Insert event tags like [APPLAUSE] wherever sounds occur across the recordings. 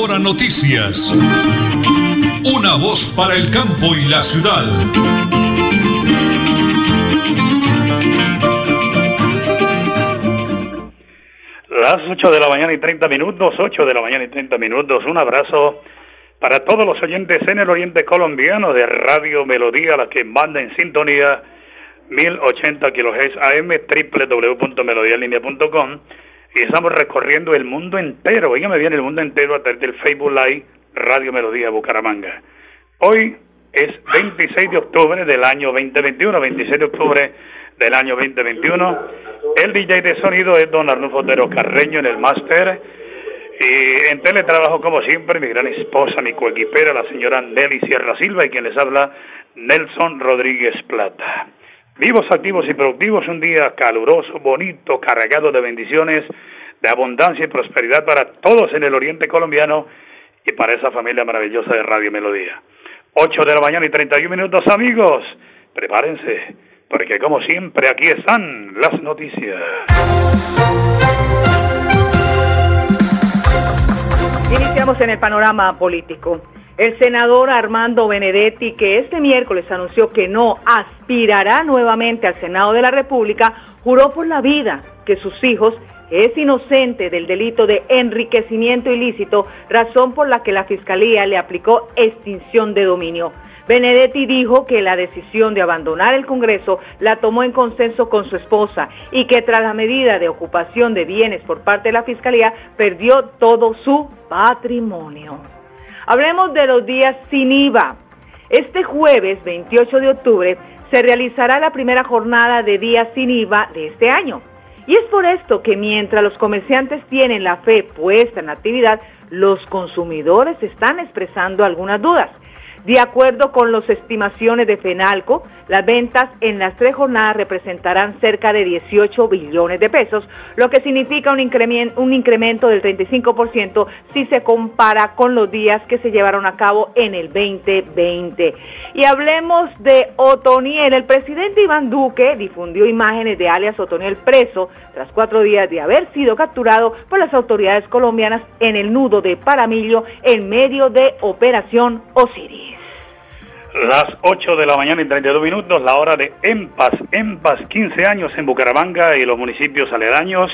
Ahora Noticias. Una voz para el campo y la ciudad. Las 8 de la mañana y 30 minutos, 8 de la mañana y 30 minutos. Un abrazo para todos los oyentes en el oriente colombiano de Radio Melodía, la que manda en sintonía 1080 kHz AM, www.melodialinea.com y estamos recorriendo el mundo entero, oígame bien, el mundo entero a través del Facebook Live Radio Melodía Bucaramanga. Hoy es 26 de octubre del año 2021, 26 de octubre del año 2021. El DJ de sonido es don Arnulfo Otero Carreño en el máster. Y en teletrabajo, como siempre, mi gran esposa, mi coequipera, la señora Nelly Sierra Silva, y quien les habla, Nelson Rodríguez Plata. Vivos, activos y productivos, un día caluroso, bonito, cargado de bendiciones, de abundancia y prosperidad para todos en el oriente colombiano y para esa familia maravillosa de Radio Melodía. 8 de la mañana y 31 minutos, amigos. Prepárense, porque como siempre aquí están las noticias. Iniciamos en el panorama político. El senador Armando Benedetti, que este miércoles anunció que no aspirará nuevamente al Senado de la República, juró por la vida que sus hijos es inocente del delito de enriquecimiento ilícito, razón por la que la Fiscalía le aplicó extinción de dominio. Benedetti dijo que la decisión de abandonar el Congreso la tomó en consenso con su esposa y que tras la medida de ocupación de bienes por parte de la Fiscalía perdió todo su patrimonio. Hablemos de los días sin IVA. Este jueves 28 de octubre se realizará la primera jornada de días sin IVA de este año. Y es por esto que mientras los comerciantes tienen la fe puesta en la actividad, los consumidores están expresando algunas dudas. De acuerdo con las estimaciones de FENALCO, las ventas en las tres jornadas representarán cerca de 18 billones de pesos, lo que significa un incremento, del 35% si se compara con los días que se llevaron a cabo en el 2020. Y hablemos de Otoniel. El presidente Iván Duque difundió imágenes de alias Otoniel preso tras cuatro días de haber sido capturado por las autoridades colombianas en el nudo de Paramillo en medio de Operación Osiris. Las 8 de la mañana y 32 minutos, la hora de EMPAS. EMPAS, 15 años en Bucaramanga y los municipios aledaños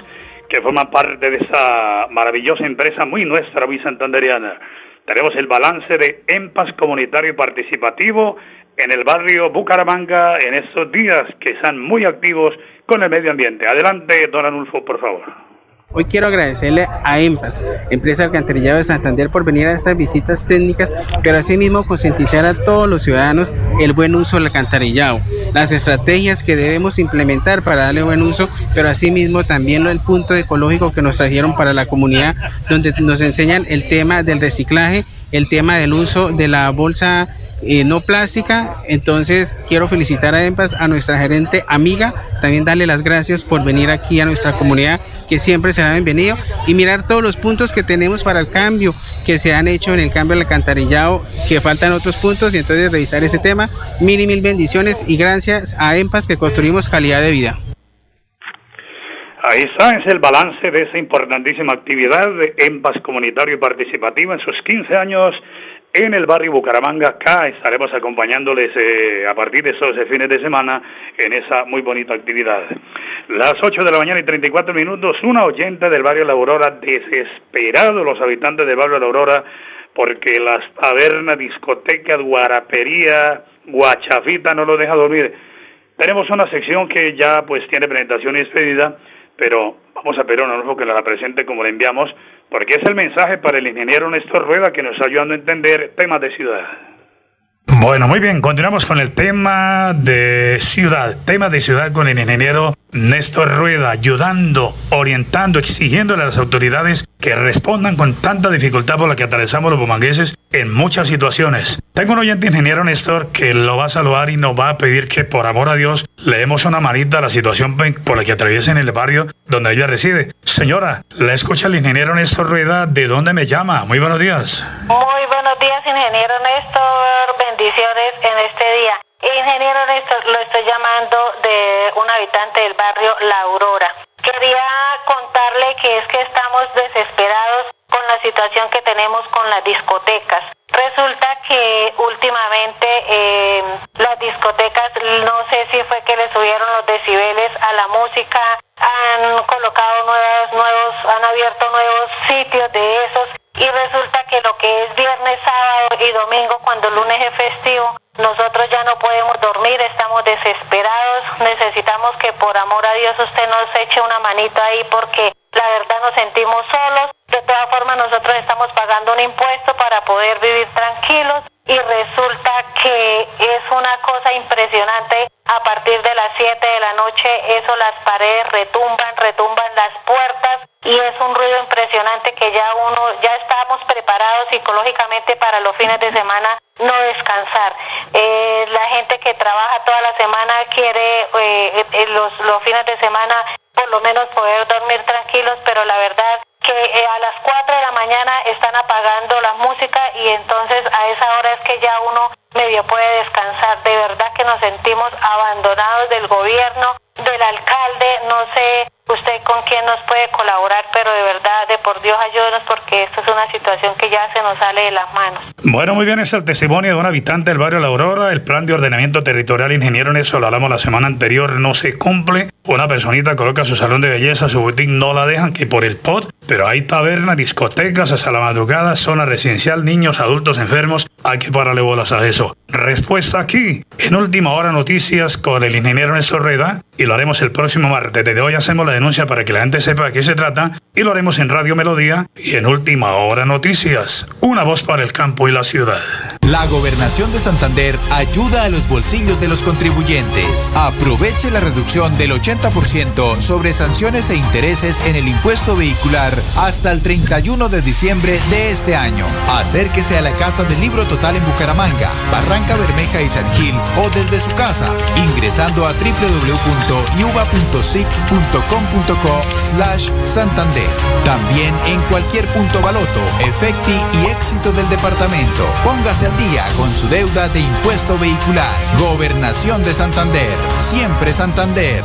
que forman parte de esa maravillosa empresa muy nuestra, muy santanderiana. Tenemos el balance de EMPAS comunitario y participativo en el barrio Bucaramanga en estos días que están muy activos con el medio ambiente. Adelante, don Anulfo, por favor. Hoy quiero agradecerle a EMPAS, Empresa Alcantarillado de Santander, por venir a estas visitas técnicas, pero asimismo concientizar a todos los ciudadanos el buen uso del alcantarillado, las estrategias que debemos implementar para darle buen uso, pero asimismo también el punto ecológico que nos trajeron para la comunidad, donde nos enseñan el tema del reciclaje, el tema del uso de la bolsa eh, no plástica. Entonces quiero felicitar a EMPAS, a nuestra gerente amiga, también darle las gracias por venir aquí a nuestra comunidad, que siempre será bienvenido, y mirar todos los puntos que tenemos para el cambio que se han hecho en el cambio del alcantarillado, que faltan otros puntos, y entonces revisar ese tema. Mil y mil bendiciones y gracias a EMPAS que construimos calidad de vida. Ahí está, es el balance de esa importantísima actividad de EMPAS comunitario y participativo en sus 15 años en el barrio Bucaramanga. Acá estaremos acompañándoles eh, a partir de esos fines de semana en esa muy bonita actividad. Las 8 de la mañana y 34 minutos, una oyente del barrio La Aurora, desesperado los habitantes del barrio La Aurora, porque las tabernas, discotecas, guarapería, guachafita no lo deja dormir. Tenemos una sección que ya pues tiene presentación y despedida, pero vamos a a un que la presente como le enviamos porque es el mensaje para el ingeniero Néstor Rueda que nos está ayudando a entender temas de ciudad. Bueno, muy bien, continuamos con el tema de ciudad, tema de ciudad con el ingeniero Néstor Rueda, ayudando, orientando, exigiéndole a las autoridades que respondan con tanta dificultad por la que atravesamos los bumangueses en muchas situaciones. Tengo un oyente ingeniero Néstor que lo va a saludar y nos va a pedir que por amor a Dios le demos una manita a la situación por la que atraviesa en el barrio donde ella reside. Señora, la escucha el ingeniero Néstor Rueda, ¿de dónde me llama? Muy buenos días. Muy buenos días, ingeniero Néstor. Bendiciones en este día. Ingeniero lo estoy llamando de un habitante del barrio La Aurora. Quería contarle que es que estamos desesperados con la situación que tenemos con las discotecas. Desesperados, necesitamos que por amor a Dios usted nos eche una manito ahí porque la verdad nos sentimos solos. De todas formas, nosotros estamos pagando un impuesto para poder vivir tranquilos y resulta que es una cosa impresionante. A partir de las 7 de la noche, eso las paredes retumban, retumban las puertas y es un ruido impresionante que ya uno, ya estamos preparados psicológicamente para los fines de semana no descansar. Eh, la gente que trabaja toda la semana quiere eh, eh, los, los fines de semana por lo menos poder dormir tranquilos, pero la verdad que eh, a las 4 de la mañana están apagando la música y entonces a esa hora es que ya uno medio puede descansar. De verdad que nos sentimos abandonados del gobierno, del alcalde, no sé usted con quién nos puede colaborar, pero de verdad, de por Dios, ayúdenos porque esto es una situación que ya se nos sale de las manos. Bueno, muy bien, es el testimonio de un habitante del barrio La Aurora. El plan de ordenamiento territorial, ingeniero, en eso lo hablamos la semana anterior, no se cumple. Una personita coloca su salón de belleza, su boutique, no la dejan que por el pot, pero hay tabernas, discotecas hasta la madrugada, zona residencial, niños, adultos enfermos, hay que pararle bolas a eso. Respuesta aquí, en última hora noticias con el ingeniero Néstor Reda, y lo haremos el próximo martes. Desde hoy hacemos la denuncia para que la gente sepa de qué se trata y lo haremos en Radio Melodía y en Última Hora Noticias. Una voz para el campo y la ciudad. La gobernación de Santander ayuda a los bolsillos de los contribuyentes. Aproveche la reducción del 80% sobre sanciones e intereses en el impuesto vehicular hasta el 31 de diciembre de este año. Acérquese a la Casa del Libro Total en Bucaramanga, Barranca Bermeja y San Gil o desde su casa ingresando a www.yuba.sic.com.co slash Santander. También en cualquier punto baloto, efecti y éxito del departamento. Póngase al día con su deuda de impuesto vehicular. Gobernación de Santander. Siempre Santander.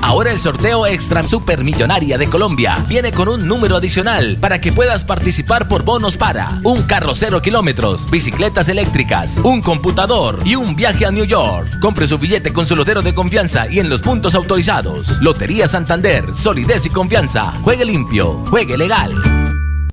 Ahora el sorteo Extra Supermillonaria de Colombia viene con un número adicional para que puedas participar por bonos para un carro cero kilómetros, bicicletas eléctricas, un computador y un viaje a New York. Compre su billete con su lotero de confianza y en los puntos autorizados. Lotería Santander, solidez y confianza. Juegue limpio, juegue legal.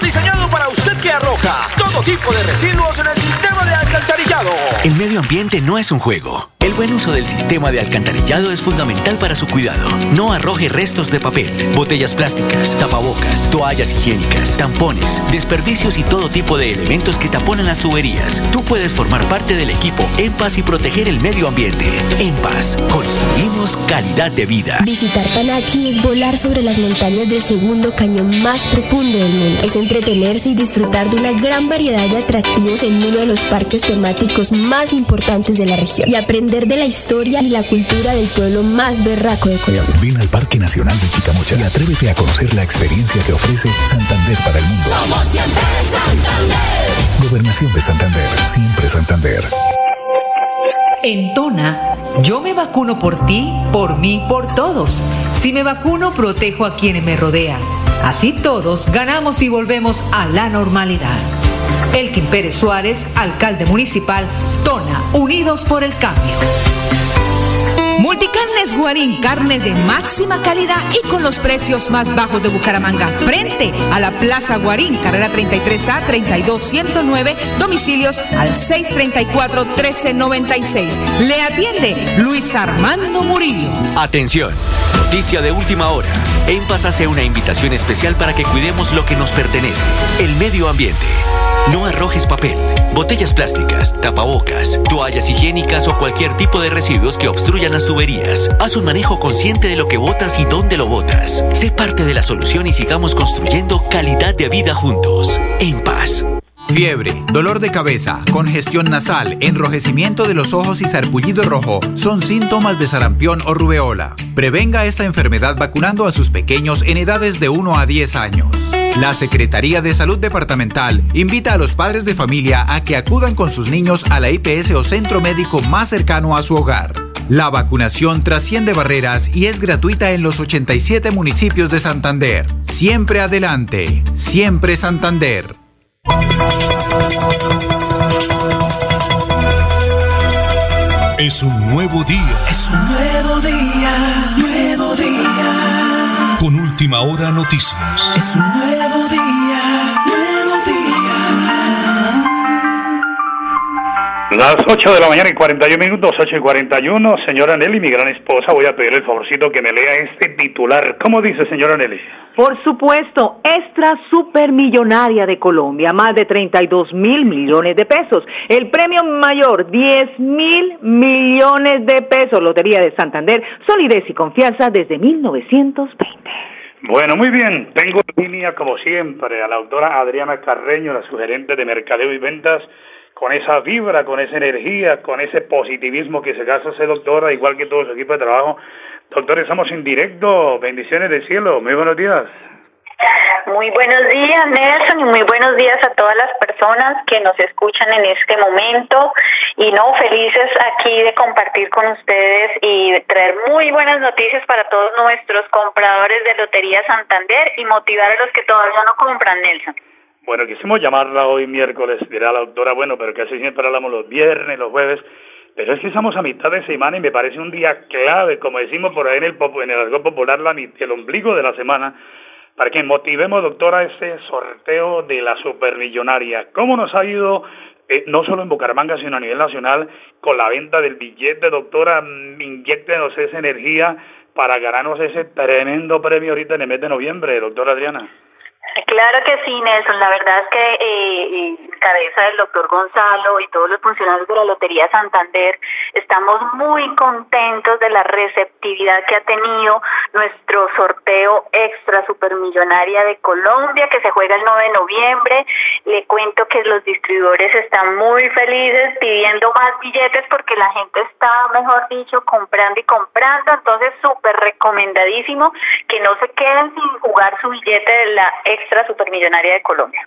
diseñado para usted que arroja todo tipo de residuos en el sistema de alcantarillado. El medio ambiente no es un juego. El buen uso del sistema de alcantarillado es fundamental para su cuidado. No arroje restos de papel, botellas plásticas, tapabocas, toallas higiénicas, tampones, desperdicios y todo tipo de elementos que taponan las tuberías. Tú puedes formar parte del equipo En Paz y proteger el medio ambiente. En Paz, construimos calidad de vida. Visitar Panachi es volar sobre las montañas del segundo cañón más profundo del mundo. Es entretenerse y disfrutar de una gran variedad de atractivos en uno de los parques temáticos más importantes de la región y aprender de la historia y la cultura del pueblo más berraco de Colombia. Ven al Parque Nacional de Chicamocha y atrévete a conocer la experiencia que ofrece Santander para el mundo. Somos siempre Santander. Gobernación de Santander, siempre Santander. En Tona, yo me vacuno por ti, por mí, por todos. Si me vacuno, protejo a quienes me rodean. Así todos ganamos y volvemos a la normalidad. Elkin Pérez Suárez, alcalde municipal, Tona, Unidos por el Cambio. Supercarnes Guarín, carne de máxima calidad y con los precios más bajos de Bucaramanga. Frente a la Plaza Guarín, carrera 33A 32109, domicilios al 634 1396. Le atiende Luis Armando Murillo. Atención, noticia de última hora. En Paz hace una invitación especial para que cuidemos lo que nos pertenece, el medio ambiente. No arrojes papel, botellas plásticas, tapabocas, toallas higiénicas o cualquier tipo de residuos que obstruyan las tuberías. Haz un manejo consciente de lo que botas y dónde lo botas. Sé parte de la solución y sigamos construyendo calidad de vida juntos. En paz. Fiebre, dolor de cabeza, congestión nasal, enrojecimiento de los ojos y sarpullido rojo son síntomas de sarampión o rubeola. Prevenga esta enfermedad vacunando a sus pequeños en edades de 1 a 10 años. La Secretaría de Salud Departamental invita a los padres de familia a que acudan con sus niños a la IPS o centro médico más cercano a su hogar. La vacunación trasciende barreras y es gratuita en los 87 municipios de Santander. Siempre adelante, siempre Santander. Es un nuevo día. Es un nuevo día, nuevo día. Con última hora noticias. Es un nuevo día, Las 8 de la mañana y 41 minutos, 8 y 41. Señora Nelly, mi gran esposa, voy a pedirle el favorcito que me lea este titular. ¿Cómo dice, señora Nelly? Por supuesto, extra supermillonaria de Colombia, más de 32 mil millones de pesos. El premio mayor, 10 mil millones de pesos. Lotería de Santander, solidez y confianza desde 1920. Bueno, muy bien. Tengo en línea, como siempre, a la doctora Adriana Carreño, la sugerente de Mercadeo y Ventas, con esa vibra, con esa energía, con ese positivismo que se gasta ese doctora, igual que todo su equipo de trabajo. Doctor, estamos en directo. Bendiciones del cielo. Muy buenos días. Muy buenos días, Nelson, y muy buenos días a todas las personas que nos escuchan en este momento. Y no, felices aquí de compartir con ustedes y traer muy buenas noticias para todos nuestros compradores de Lotería Santander y motivar a los que todavía no compran, Nelson. Bueno, quisimos llamarla hoy miércoles, dirá la doctora, bueno, pero casi siempre hablamos los viernes, los jueves, pero es que estamos a mitad de semana y me parece un día clave, como decimos por ahí en el, en el argot popular, la, el ombligo de la semana, para que motivemos, doctora, ese sorteo de la supermillonaria. ¿Cómo nos ha ido, eh, no solo en Bucaramanga, sino a nivel nacional, con la venta del billete, doctora? Mm, Inyéctenos esa energía para ganarnos ese tremendo premio ahorita en el mes de noviembre, doctora Adriana. Claro que sí, Nelson. La verdad es que cabeza del doctor Gonzalo y todos los funcionarios de la Lotería Santander estamos muy contentos de la receptividad que ha tenido nuestro sorteo extra supermillonaria de Colombia que se juega el 9 de noviembre. Le cuento que los distribuidores están muy felices pidiendo más billetes porque la gente está, mejor dicho, comprando y comprando. Entonces, súper recomendadísimo que no se queden sin jugar su billete de la extra supermillonaria de Colombia.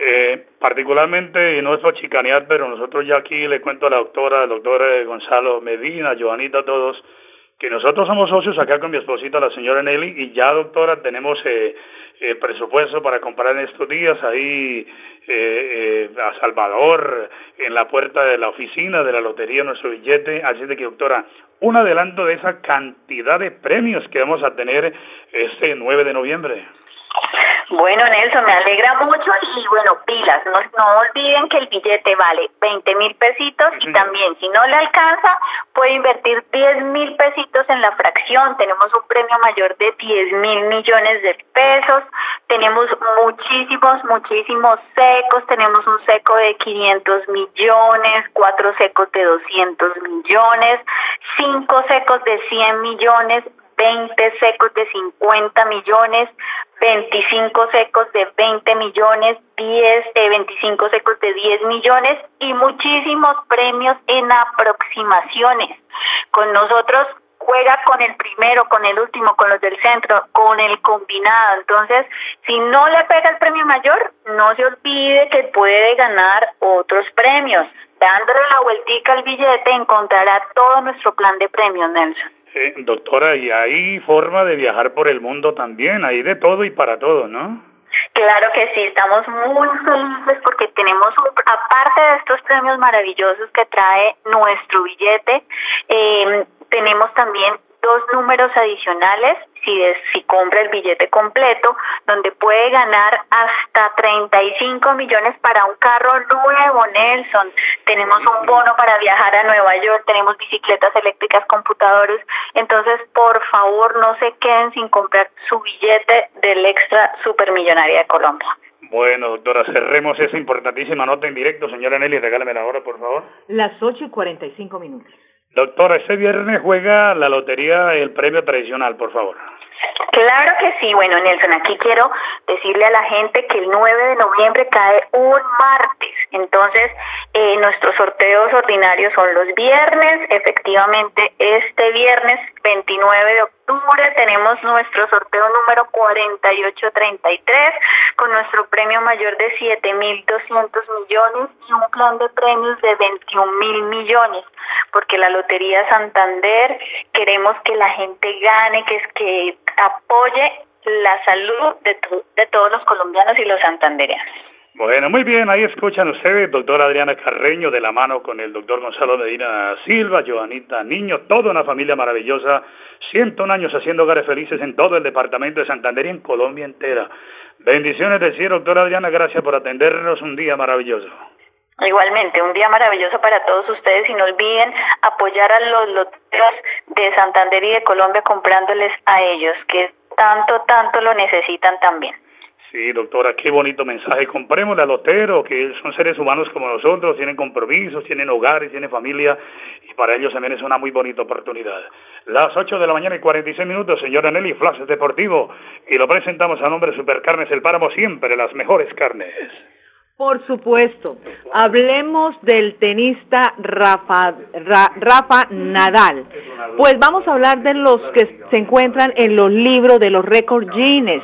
Eh, particularmente, y no es por chicanear, pero nosotros ya aquí le cuento a la doctora, al doctor eh, Gonzalo Medina, Joanita, todos, que nosotros somos socios acá con mi esposita, la señora Nelly, y ya, doctora, tenemos eh, el presupuesto para comprar en estos días ahí eh, eh, a Salvador, en la puerta de la oficina de la lotería, nuestro billete. Así de que, doctora, un adelanto de esa cantidad de premios que vamos a tener este 9 de noviembre. Bueno, Nelson, me alegra mucho y bueno, pilas, no, no olviden que el billete vale 20 mil pesitos y también si no le alcanza puede invertir 10 mil pesitos en la fracción, tenemos un premio mayor de 10 mil millones de pesos, tenemos muchísimos, muchísimos secos, tenemos un seco de 500 millones, cuatro secos de 200 millones, cinco secos de 100 millones, 20 secos de 50 millones, 25 secos de 20 millones, 10, eh, 25 secos de 10 millones y muchísimos premios en aproximaciones. Con nosotros juega con el primero, con el último, con los del centro, con el combinado. Entonces, si no le pega el premio mayor, no se olvide que puede ganar otros premios. Dándole la vueltica al billete encontrará todo nuestro plan de premios, Nelson. Doctora, y hay forma de viajar por el mundo también, hay de todo y para todo, ¿no? Claro que sí, estamos muy felices porque tenemos, un- aparte de estos premios maravillosos que trae nuestro billete, eh, tenemos también dos números adicionales si, es, si compra el billete completo, donde puede ganar hasta 35 millones para un carro nuevo, Nelson. Tenemos un bono para viajar a Nueva York, tenemos bicicletas eléctricas, computadores. Entonces, por favor, no se queden sin comprar su billete del extra supermillonaria de Colombia. Bueno, doctora, cerremos esa importantísima nota en directo. Señora Nelly, regálame la hora, por favor. Las 8 y 45 minutos. Doctora, este viernes juega la lotería el premio tradicional, por favor. Claro que sí. Bueno, Nelson, aquí quiero decirle a la gente que el 9 de noviembre cae un martes. Entonces, eh, nuestros sorteos ordinarios son los viernes. Efectivamente, este viernes 29 de octubre tenemos nuestro sorteo número 4833 con nuestro premio mayor de 7.200 millones y un plan de premios de 21 mil millones. Porque la Lotería Santander queremos que la gente gane, que es que apoye la salud de, de todos los colombianos y los santandereanos. Bueno, muy bien, ahí escuchan ustedes, doctora Adriana Carreño, de la mano con el doctor Gonzalo Medina Silva, Joanita Niño, toda una familia maravillosa, 101 años haciendo hogares felices en todo el departamento de Santander y en Colombia entera. Bendiciones de cielo, doctora Adriana, gracias por atendernos, un día maravilloso. Igualmente, un día maravilloso para todos ustedes y no olviden apoyar a los loteros de Santander y de Colombia comprándoles a ellos, que tanto, tanto lo necesitan también. Sí, doctora, qué bonito mensaje. Comprémosle a loteros, que son seres humanos como nosotros, tienen compromisos, tienen hogares, tienen familia, y para ellos también es una muy bonita oportunidad. Las 8 de la mañana y 46 minutos, señora Nelly, Flash Deportivo, y lo presentamos a nombre de Supercarnes El Páramo, siempre las mejores carnes. Por supuesto. Hablemos del tenista Rafa, Rafa Nadal. Pues vamos a hablar de los que se encuentran en los libros de los récords Guinness.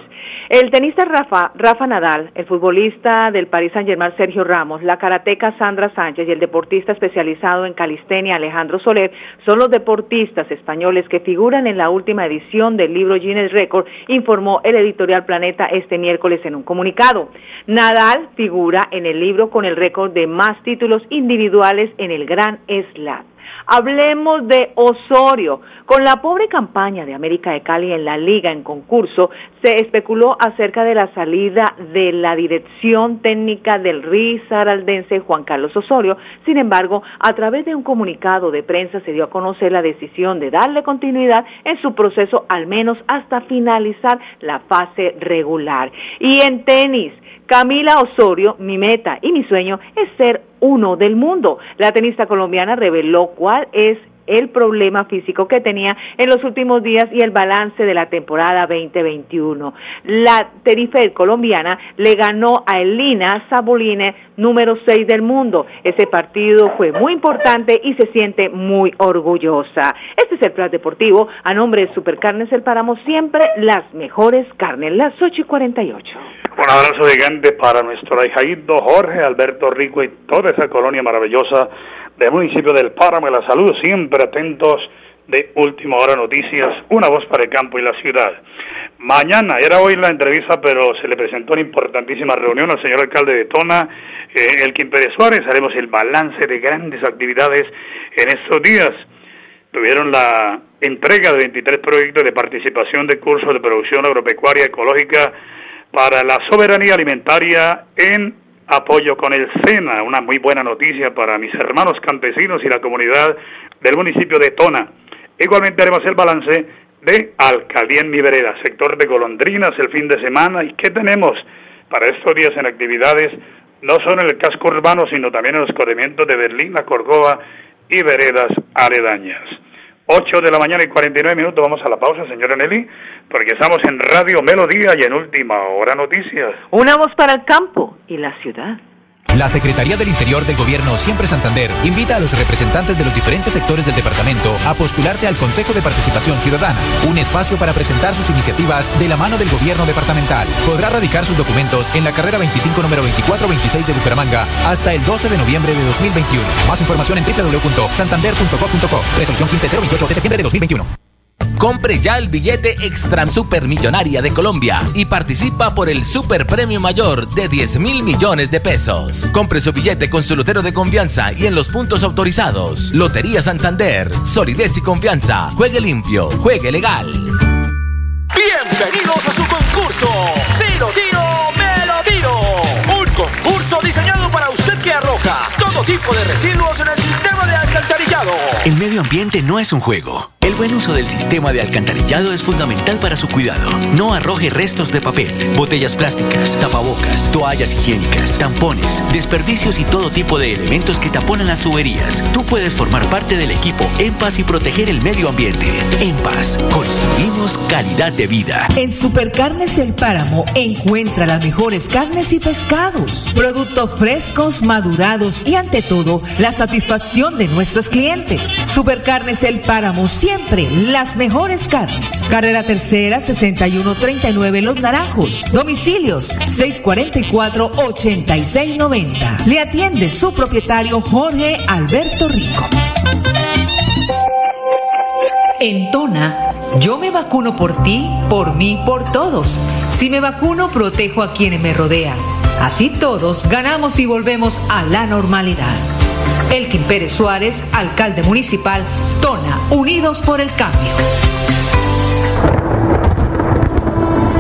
El tenista Rafa, Rafa Nadal, el futbolista del Paris Saint-Germain Sergio Ramos, la karateca Sandra Sánchez y el deportista especializado en calistenia Alejandro Soler son los deportistas españoles que figuran en la última edición del libro Guinness Record, informó el editorial Planeta este miércoles en un comunicado. Nadal figura en el libro con el récord de más títulos individuales en el Gran Slam. Hablemos de Osorio. Con la pobre campaña de América de Cali en la liga en concurso, se especuló acerca de la salida de la dirección técnica del Risaraldense Juan Carlos Osorio. Sin embargo, a través de un comunicado de prensa se dio a conocer la decisión de darle continuidad en su proceso al menos hasta finalizar la fase regular. Y en tenis, Camila Osorio, mi meta y mi sueño es ser uno del mundo. La tenista colombiana reveló cuál es el problema físico que tenía en los últimos días y el balance de la temporada 2021. La Terifer colombiana le ganó a Elina Saboline, número 6 del mundo. Ese partido fue muy importante y se siente muy orgullosa. Este es el plan deportivo. A nombre de Supercarnes El Páramo, siempre las mejores carnes, las 8 y 48. Un abrazo gigante para nuestro hijaído Jorge Alberto Rico y toda esa colonia maravillosa del municipio del Páramo y la Salud, siempre atentos de Última Hora Noticias, una voz para el campo y la ciudad. Mañana, era hoy la entrevista, pero se le presentó una importantísima reunión al señor alcalde de Tona, eh, el Quimpe de Suárez, haremos el balance de grandes actividades en estos días. Tuvieron la entrega de 23 proyectos de participación de cursos de producción agropecuaria ecológica para la soberanía alimentaria en apoyo con el SENA, una muy buena noticia para mis hermanos campesinos y la comunidad del municipio de Tona. Igualmente haremos el balance de Alcaldía en Mi Vereda, sector de golondrinas el fin de semana. ¿Y qué tenemos para estos días en actividades? No solo en el casco urbano, sino también en los corrimientos de Berlín, La Corcova y veredas aledañas. 8 de la mañana y 49 minutos. Vamos a la pausa, señora Nelly, porque estamos en Radio Melodía y en Última Hora Noticias. Una voz para el campo y la ciudad. La Secretaría del Interior del Gobierno Siempre Santander invita a los representantes de los diferentes sectores del departamento a postularse al Consejo de Participación Ciudadana, un espacio para presentar sus iniciativas de la mano del gobierno departamental. Podrá radicar sus documentos en la carrera 25 número 2426 de Bucaramanga hasta el 12 de noviembre de 2021. Más información en www.santander.co.co. Resolución 15028 de septiembre de 2021. Compre ya el billete Extra Supermillonaria de Colombia y participa por el Super Premio Mayor de 10 mil millones de pesos. Compre su billete con su lotero de confianza y en los puntos autorizados. Lotería Santander, solidez y confianza. Juegue limpio, juegue legal. Bienvenidos a su concurso. Si lo tiro, me lo tiro. Un concurso diseñado para usted que arroja todo tipo de residuos en el sistema de alcantarillado. El medio ambiente no es un juego. El buen uso del sistema de alcantarillado es fundamental para su cuidado. No arroje restos de papel, botellas plásticas, tapabocas, toallas higiénicas, tampones, desperdicios y todo tipo de elementos que taponan las tuberías. Tú puedes formar parte del equipo En Paz y proteger el medio ambiente. En Paz, construimos calidad de vida. En Supercarnes El Páramo encuentra las mejores carnes y pescados, productos frescos, madurados y ante todo la satisfacción de nuestros clientes. Supercarnes El Páramo siempre las mejores carnes. Carrera Tercera 6139 Los Naranjos. Domicilios 644-8690. Le atiende su propietario Jorge Alberto Rico. En Tona, yo me vacuno por ti, por mí, por todos. Si me vacuno, protejo a quienes me rodean. Así todos ganamos y volvemos a la normalidad. Elkin Pérez Suárez, alcalde municipal, Tona, Unidos por el Cambio.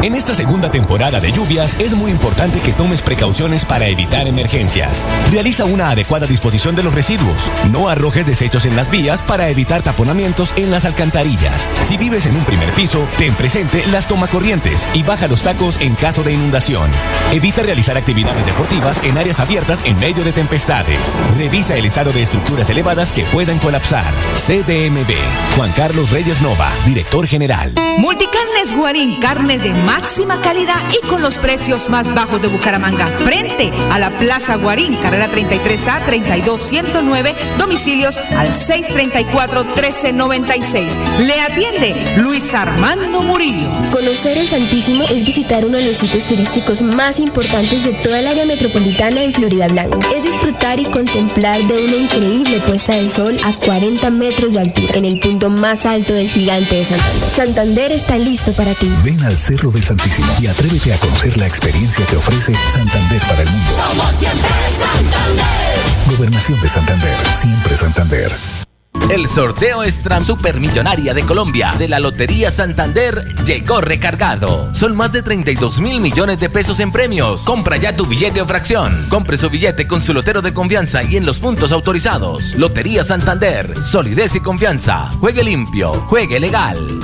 En esta segunda temporada de lluvias es muy importante que tomes precauciones para evitar emergencias. Realiza una adecuada disposición de los residuos. No arrojes desechos en las vías para evitar taponamientos en las alcantarillas. Si vives en un primer piso, ten presente las tomacorrientes y baja los tacos en caso de inundación. Evita realizar actividades deportivas en áreas abiertas en medio de tempestades. Revisa el estado de estructuras elevadas que puedan colapsar. CDMB. Juan Carlos Reyes Nova, director general. Multicarnes Guarín, carne de máxima calidad y con los precios más bajos de Bucaramanga. Frente a la Plaza Guarín, carrera 33A 32109, domicilios al 634-1396. Le atiende Luis Armando Murillo. Conocer el Santísimo es visitar uno de los sitios turísticos más importantes de toda el área metropolitana en Florida Blanca. Es disfrutar y contemplar de una increíble puesta del sol a 40 metros de altura, en el punto más alto del gigante de Santander. Santander está listo para ti. Ven al Cerro del Santísimo y atrévete a conocer la experiencia que ofrece Santander para el mundo. Somos siempre Santander. Gobernación de Santander, siempre Santander. El sorteo extra supermillonaria de Colombia de la Lotería Santander llegó recargado. Son más de 32 mil millones de pesos en premios. Compra ya tu billete o fracción. Compre su billete con su lotero de confianza y en los puntos autorizados. Lotería Santander, solidez y confianza. Juegue limpio, juegue legal.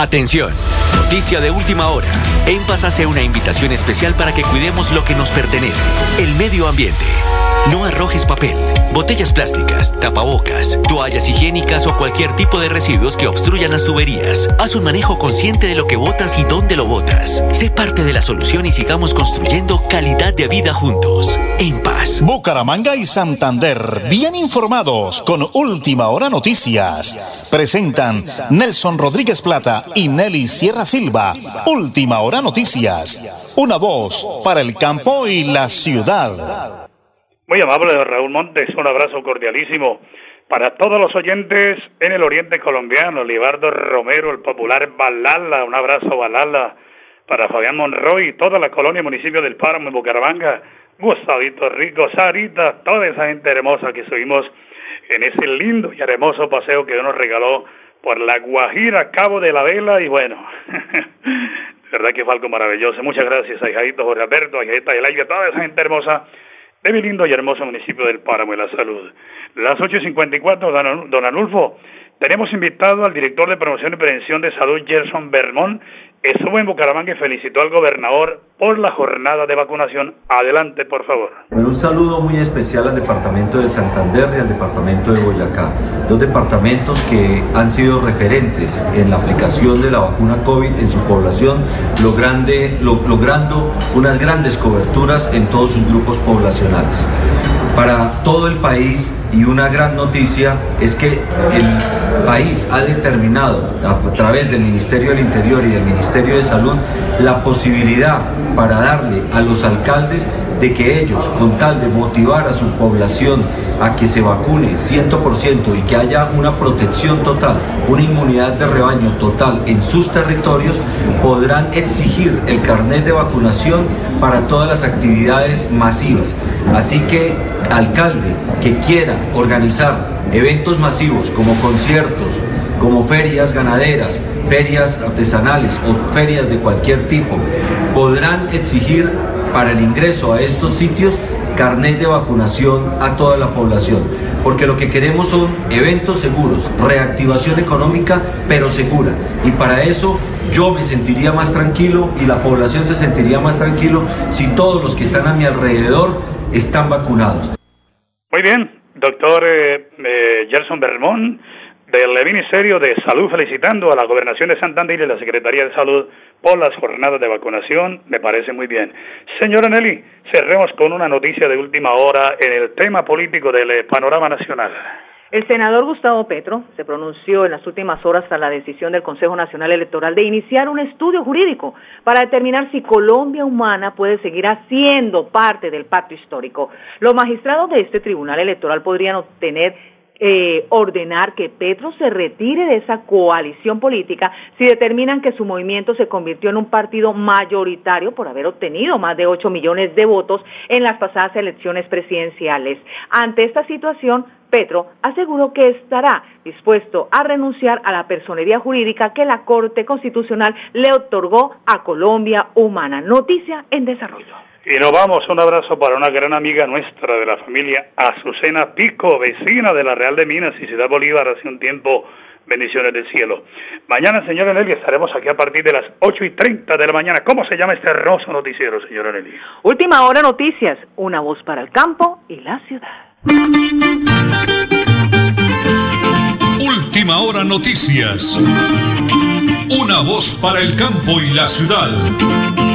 Atención, noticia de última hora. En hace una invitación especial para que cuidemos lo que nos pertenece, el medio ambiente. No arrojes papel, botellas plásticas, tapabocas, toallas higiénicas o cualquier tipo de residuos que obstruyan las tuberías. Haz un manejo consciente de lo que botas y dónde lo botas. Sé parte de la solución y sigamos construyendo calidad de vida juntos. En paz. Bucaramanga y Santander, bien informados con Última Hora Noticias. Presentan Nelson Rodríguez Plata y Nelly Sierra Silva. Última Hora Noticias. Una voz para el campo y la ciudad. Muy amable Raúl Montes, un abrazo cordialísimo para todos los oyentes en el oriente colombiano, Libardo Romero, el popular Balala, un abrazo Balala para Fabián Monroy toda la colonia y municipio del Páramo en Bucaramanga, Gustavito Rico, Sarita, toda esa gente hermosa que subimos en ese lindo y hermoso paseo que nos regaló por la Guajira, Cabo de la Vela y bueno, [LAUGHS] verdad que fue algo maravilloso. Muchas gracias a Jorge Alberto, a Hijadita Eladia, toda esa gente hermosa de mi lindo y hermoso municipio del Páramo de la Salud. Las 8.54, don, Anulfo, tenemos invitado al director de promoción y prevención de salud, Gerson Bermón. Estuvo en Bucaramanga y felicitó al gobernador por la jornada de vacunación. Adelante, por favor. Un saludo muy especial al departamento de Santander y al departamento de Boyacá, dos departamentos que han sido referentes en la aplicación de la vacuna COVID en su población, logrando unas grandes coberturas en todos sus grupos poblacionales. Para todo el país y una gran noticia es que el país ha determinado a través del Ministerio del Interior y del Ministerio de Salud la posibilidad para darle a los alcaldes de que ellos, con tal de motivar a su población a que se vacune 100% y que haya una protección total, una inmunidad de rebaño total en sus territorios, podrán exigir el carnet de vacunación para todas las actividades masivas. Así que alcalde que quiera organizar eventos masivos como conciertos, como ferias ganaderas, ferias artesanales o ferias de cualquier tipo, podrán exigir para el ingreso a estos sitios carnet de vacunación a toda la población, porque lo que queremos son eventos seguros, reactivación económica, pero segura. Y para eso yo me sentiría más tranquilo y la población se sentiría más tranquilo si todos los que están a mi alrededor están vacunados. Muy bien, doctor eh, eh, Gerson Bermón del Ministerio de Salud felicitando a la Gobernación de Santander y la Secretaría de Salud por las jornadas de vacunación, me parece muy bien. Señora Nelly, cerremos con una noticia de última hora en el tema político del eh, panorama nacional. El senador Gustavo Petro se pronunció en las últimas horas tras la decisión del Consejo Nacional Electoral de iniciar un estudio jurídico para determinar si Colombia Humana puede seguir haciendo parte del pacto histórico. Los magistrados de este tribunal electoral podrían obtener eh, ordenar que Petro se retire de esa coalición política si determinan que su movimiento se convirtió en un partido mayoritario por haber obtenido más de 8 millones de votos en las pasadas elecciones presidenciales. Ante esta situación, Petro aseguró que estará dispuesto a renunciar a la personería jurídica que la Corte Constitucional le otorgó a Colombia Humana. Noticia en desarrollo. Y nos vamos, un abrazo para una gran amiga nuestra de la familia Azucena Pico, vecina de la Real de Minas y Ciudad Bolívar hace un tiempo. Bendiciones del cielo. Mañana, señora Nelly, estaremos aquí a partir de las 8 y 30 de la mañana. ¿Cómo se llama este hermoso noticiero, señora Nelly? Última hora noticias, una voz para el campo y la ciudad. Última hora noticias. Una voz para el campo y la ciudad.